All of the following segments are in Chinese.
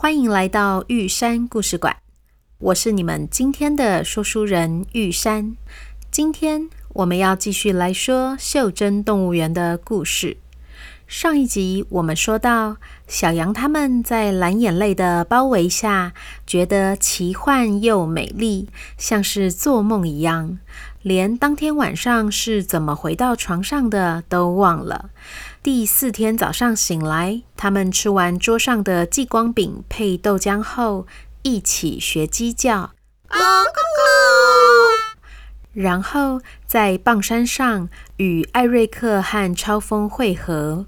欢迎来到玉山故事馆。我是你们今天的说书人玉山。今天我们要继续来说袖珍动物园的故事。上一集我们说到，小羊他们在蓝眼泪的包围下，觉得奇幻又美丽，像是做梦一样，连当天晚上是怎么回到床上的都忘了。第四天早上醒来，他们吃完桌上的继光饼配豆浆后，一起学鸡叫，咕咕，然后在棒山上与艾瑞克和超风会合。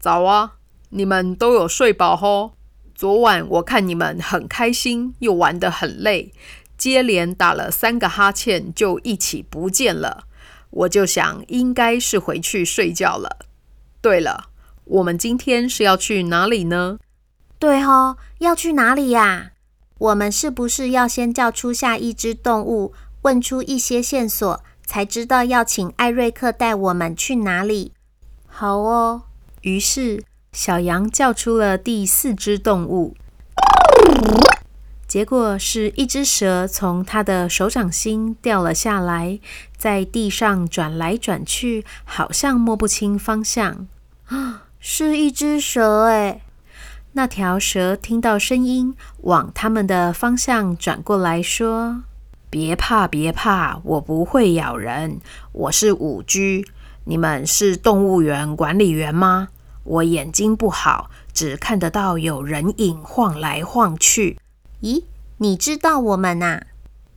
早啊，你们都有睡饱吼？昨晚我看你们很开心，又玩得很累，接连打了三个哈欠，就一起不见了。我就想，应该是回去睡觉了。对了，我们今天是要去哪里呢？对哦，要去哪里呀？我们是不是要先叫出下一只动物，问出一些线索，才知道要请艾瑞克带我们去哪里？好哦。于是，小羊叫出了第四只动物，结果是一只蛇从它的手掌心掉了下来，在地上转来转去，好像摸不清方向。啊，是一只蛇哎！那条蛇听到声音，往他们的方向转过来说：“别怕，别怕，我不会咬人，我是五 G。你们是动物园管理员吗？”我眼睛不好，只看得到有人影晃来晃去。咦，你知道我们啊？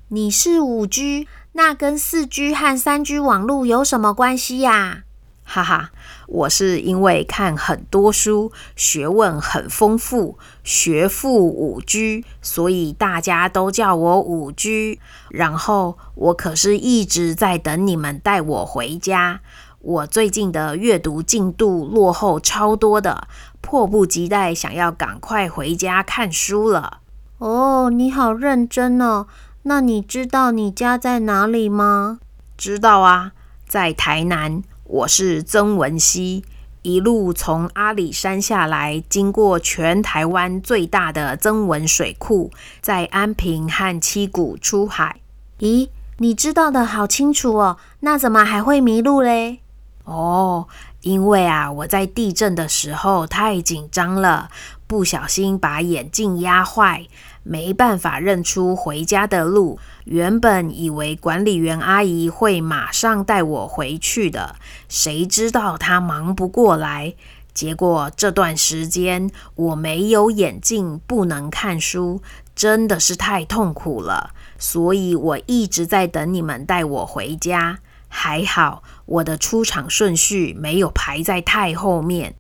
你是五 G，那跟四 G 和三 G 网络有什么关系呀？哈哈，我是因为看很多书，学问很丰富，学富五居所以大家都叫我五居。然后我可是一直在等你们带我回家。我最近的阅读进度落后超多的，迫不及待想要赶快回家看书了。哦，你好认真哦。那你知道你家在哪里吗？知道啊，在台南。我是曾文熙，一路从阿里山下来，经过全台湾最大的曾文水库，在安平和七股出海。咦，你知道的好清楚哦，那怎么还会迷路嘞？哦，因为啊，我在地震的时候太紧张了，不小心把眼镜压坏，没办法认出回家的路。原本以为管理员阿姨会马上带我回去的，谁知道她忙不过来。结果这段时间我没有眼镜，不能看书，真的是太痛苦了。所以我一直在等你们带我回家。还好，我的出场顺序没有排在太后面。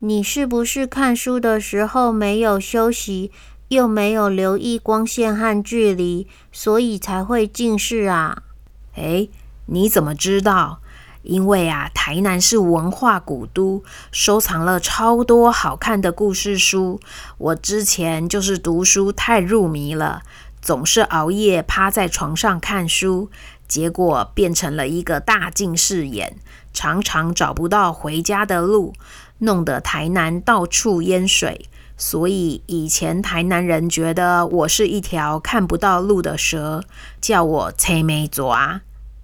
你是不是看书的时候没有休息，又没有留意光线和距离，所以才会近视啊？诶，你怎么知道？因为啊，台南是文化古都，收藏了超多好看的故事书。我之前就是读书太入迷了，总是熬夜趴在床上看书。结果变成了一个大近视眼，常常找不到回家的路，弄得台南到处淹水。所以以前台南人觉得我是一条看不到路的蛇，叫我青眉蛇。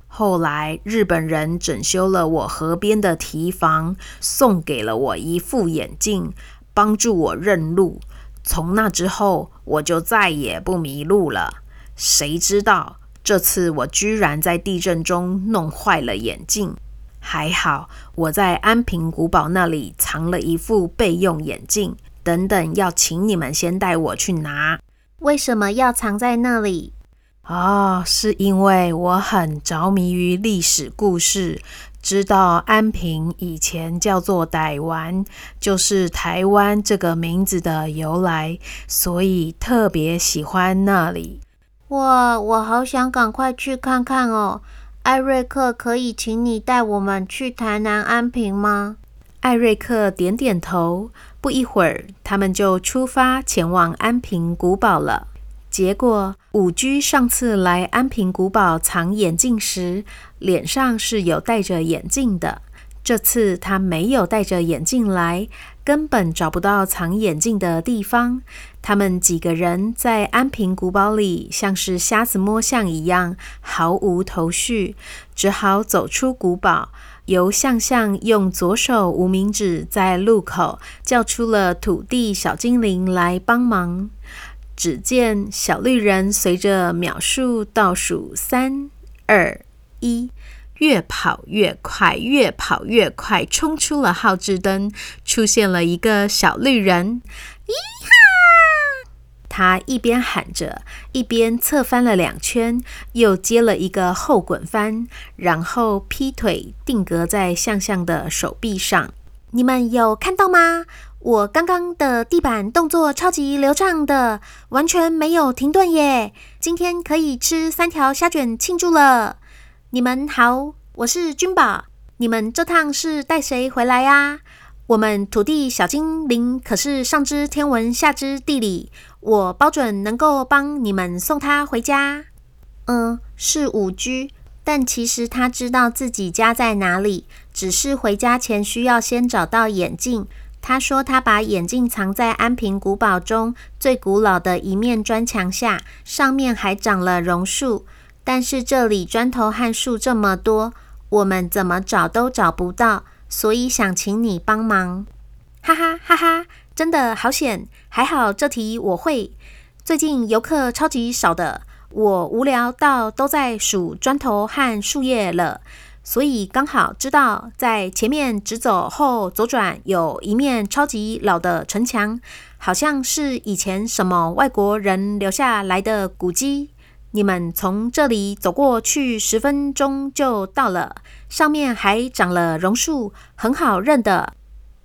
后来日本人整修了我河边的堤防，送给了我一副眼镜，帮助我认路。从那之后，我就再也不迷路了。谁知道？这次我居然在地震中弄坏了眼镜，还好我在安平古堡那里藏了一副备用眼镜。等等，要请你们先带我去拿。为什么要藏在那里？哦，是因为我很着迷于历史故事，知道安平以前叫做台湾，就是台湾这个名字的由来，所以特别喜欢那里。哇，我好想赶快去看看哦！艾瑞克，可以请你带我们去台南安平吗？艾瑞克点点头。不一会儿，他们就出发前往安平古堡了。结果，五居上次来安平古堡藏眼镜时，脸上是有戴着眼镜的。这次他没有戴着眼镜来，根本找不到藏眼镜的地方。他们几个人在安平古堡里，像是瞎子摸象一样，毫无头绪，只好走出古堡，由向向用左手无名指在路口叫出了土地小精灵来帮忙。只见小绿人随着秒数倒数三二一，越跑越快，越跑越快，冲出了号志灯，出现了一个小绿人。咦！他一边喊着，一边侧翻了两圈，又接了一个后滚翻，然后劈腿定格在向向的手臂上。你们有看到吗？我刚刚的地板动作超级流畅的，完全没有停顿耶！今天可以吃三条虾卷庆祝了。你们好，我是君宝。你们这趟是带谁回来呀？我们土地小精灵可是上知天文下知地理，我包准能够帮你们送他回家。嗯，是五居，但其实他知道自己家在哪里，只是回家前需要先找到眼镜。他说：“他把眼镜藏在安平古堡中最古老的一面砖墙下，上面还长了榕树。但是这里砖头和树这么多，我们怎么找都找不到，所以想请你帮忙。”哈哈哈哈！真的好险，还好这题我会。最近游客超级少的，我无聊到都在数砖头和树叶了。所以刚好知道，在前面直走后左转，有一面超级老的城墙，好像是以前什么外国人留下来的古迹。你们从这里走过去十分钟就到了，上面还长了榕树，很好认的。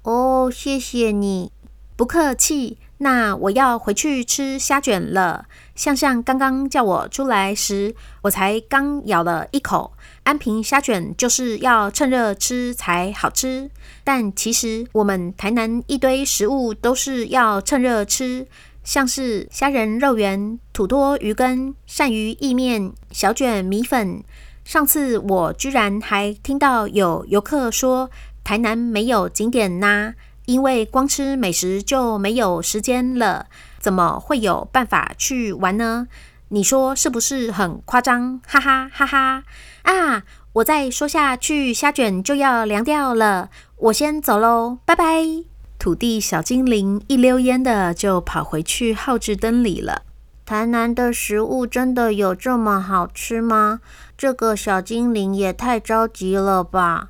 哦，谢谢你，不客气。那我要回去吃虾卷了。象象刚刚叫我出来时，我才刚咬了一口。安平虾卷就是要趁热吃才好吃，但其实我们台南一堆食物都是要趁热吃，像是虾仁肉圆、土多鱼羹、鳝鱼意面、小卷米粉。上次我居然还听到有游客说台南没有景点呐，因为光吃美食就没有时间了，怎么会有办法去玩呢？你说是不是很夸张？哈哈哈哈！啊，我再说下去，虾卷就要凉掉了。我先走喽，拜拜。土地小精灵一溜烟的就跑回去耗志灯里了。台南的食物真的有这么好吃吗？这个小精灵也太着急了吧。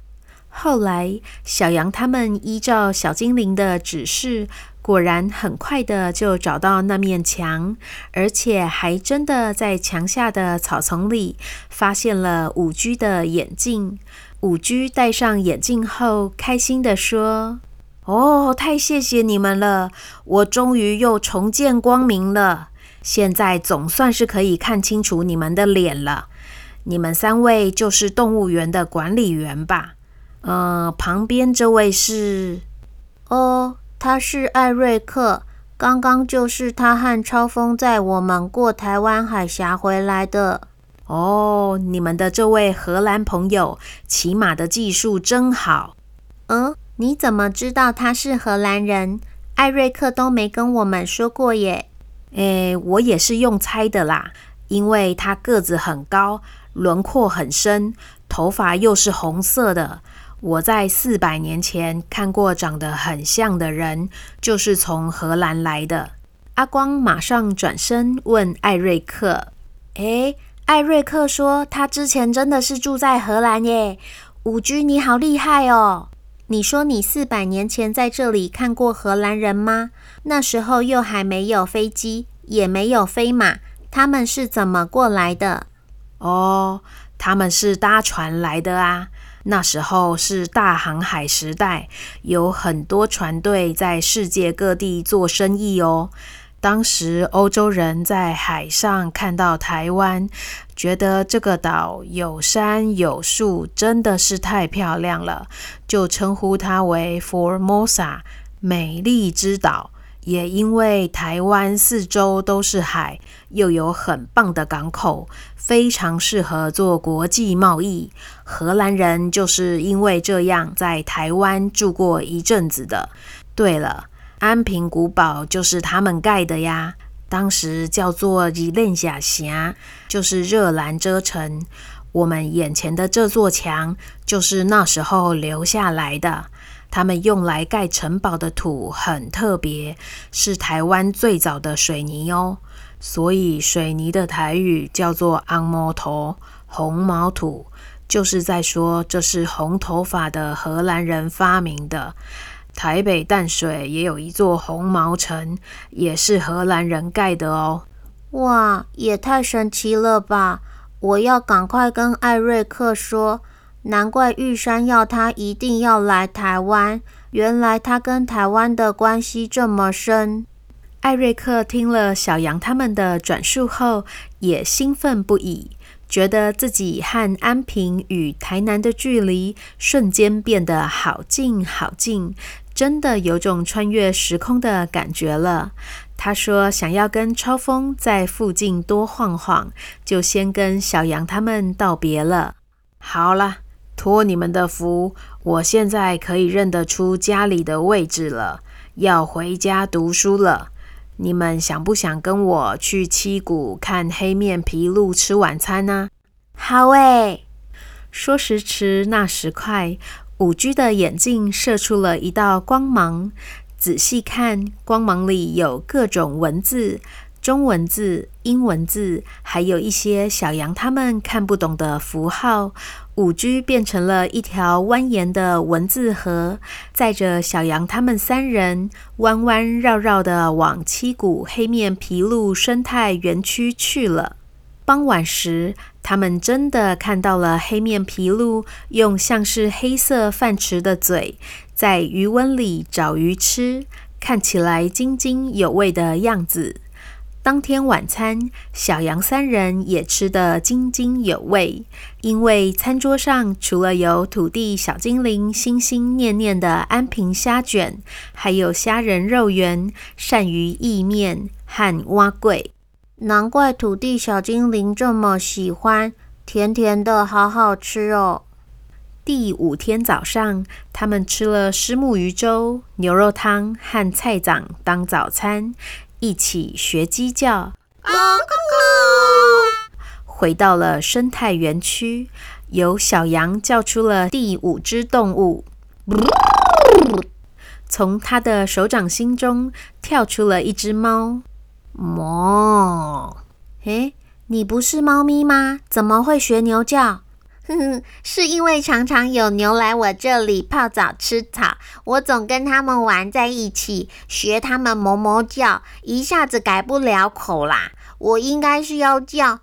后来，小羊他们依照小精灵的指示。果然很快的就找到那面墙，而且还真的在墙下的草丛里发现了五居的眼镜。五居戴上眼镜后，开心的说：“哦，太谢谢你们了！我终于又重见光明了。现在总算是可以看清楚你们的脸了。你们三位就是动物园的管理员吧？呃，旁边这位是……哦。”他是艾瑞克，刚刚就是他和超风在我们过台湾海峡回来的。哦，你们的这位荷兰朋友骑马的技术真好。嗯，你怎么知道他是荷兰人？艾瑞克都没跟我们说过耶。诶，我也是用猜的啦，因为他个子很高，轮廓很深，头发又是红色的。我在四百年前看过长得很像的人，就是从荷兰来的。阿光马上转身问艾瑞克：“诶，艾瑞克说他之前真的是住在荷兰耶。五居，你好厉害哦！你说你四百年前在这里看过荷兰人吗？那时候又还没有飞机，也没有飞马，他们是怎么过来的？”哦，他们是搭船来的啊。那时候是大航海时代，有很多船队在世界各地做生意哦。当时欧洲人在海上看到台湾，觉得这个岛有山有树，真的是太漂亮了，就称呼它为 Formosa，美丽之岛。也因为台湾四周都是海，又有很棒的港口，非常适合做国际贸易。荷兰人就是因为这样在台湾住过一阵子的。对了，安平古堡就是他们盖的呀，当时叫做日莲霞城，就是热兰遮城。我们眼前的这座墙就是那时候留下来的。他们用来盖城堡的土很特别，是台湾最早的水泥哦，所以水泥的台语叫做“红毛头”，红毛土就是在说这是红头发的荷兰人发明的。台北淡水也有一座红毛城，也是荷兰人盖的哦。哇，也太神奇了吧！我要赶快跟艾瑞克说。难怪玉山要他一定要来台湾，原来他跟台湾的关系这么深。艾瑞克听了小羊他们的转述后，也兴奋不已，觉得自己和安平与台南的距离瞬间变得好近好近，真的有种穿越时空的感觉了。他说想要跟超风在附近多晃晃，就先跟小羊他们道别了。好了。托你们的福，我现在可以认得出家里的位置了。要回家读书了，你们想不想跟我去七谷看黑面琵鹭吃晚餐呢？好诶。说时迟，那时快，五居的眼镜射出了一道光芒。仔细看，光芒里有各种文字。中文字、英文字，还有一些小羊他们看不懂的符号。五居变成了一条蜿蜒的文字河，载着小羊他们三人弯弯绕绕的往七股黑面皮鹭生态园区去了。傍晚时，他们真的看到了黑面皮鹭用像是黑色饭匙的嘴，在鱼温里找鱼吃，看起来津津有味的样子。当天晚餐，小羊三人也吃得津津有味，因为餐桌上除了有土地小精灵心心念念的安平虾卷，还有虾仁肉圆、鳝鱼意面和蛙桂。难怪土地小精灵这么喜欢，甜甜的，好好吃哦。第五天早上，他们吃了虱目鱼粥、牛肉汤和菜枣当早餐。一起学鸡叫，回到了生态园区，由小羊叫出了第五只动物，从他的手掌心中跳出了一只猫。么，诶，你不是猫咪吗？怎么会学牛叫？哼哼，是因为常常有牛来我这里泡澡吃草，我总跟他们玩在一起，学他们哞哞叫，一下子改不了口啦。我应该是要叫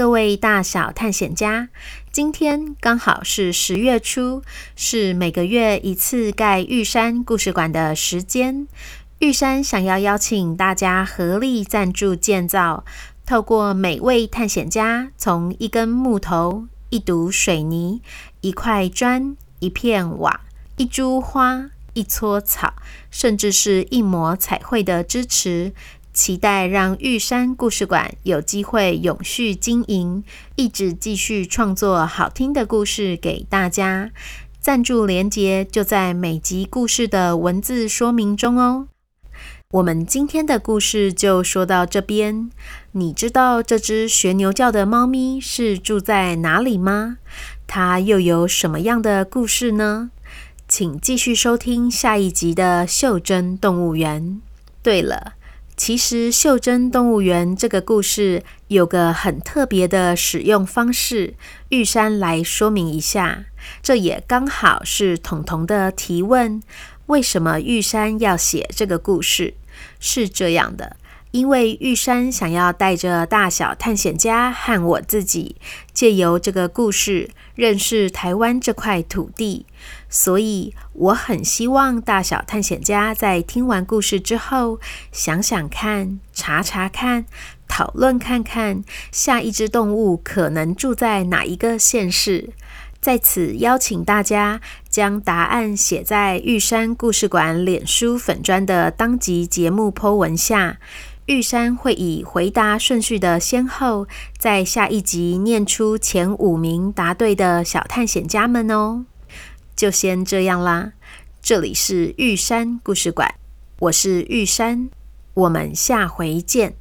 各位大小探险家。今天刚好是十月初，是每个月一次盖玉山故事馆的时间。玉山想要邀请大家合力赞助建造，透过每位探险家从一根木头、一堵水泥、一块砖、一片瓦、一株花、一撮草，甚至是一抹彩绘的支持。期待让玉山故事馆有机会永续经营，一直继续创作好听的故事给大家。赞助连结就在每集故事的文字说明中哦。我们今天的故事就说到这边。你知道这只学牛叫的猫咪是住在哪里吗？它又有什么样的故事呢？请继续收听下一集的《袖珍动物园》。对了。其实《袖珍动物园》这个故事有个很特别的使用方式，玉山来说明一下。这也刚好是彤彤的提问：为什么玉山要写这个故事？是这样的。因为玉山想要带着大小探险家和我自己，借由这个故事认识台湾这块土地，所以我很希望大小探险家在听完故事之后，想想看、查查看、讨论看看，下一只动物可能住在哪一个县市。在此邀请大家将答案写在玉山故事馆脸书粉砖的当集节目 po 文下。玉山会以回答顺序的先后，在下一集念出前五名答对的小探险家们哦。就先这样啦，这里是玉山故事馆，我是玉山，我们下回见。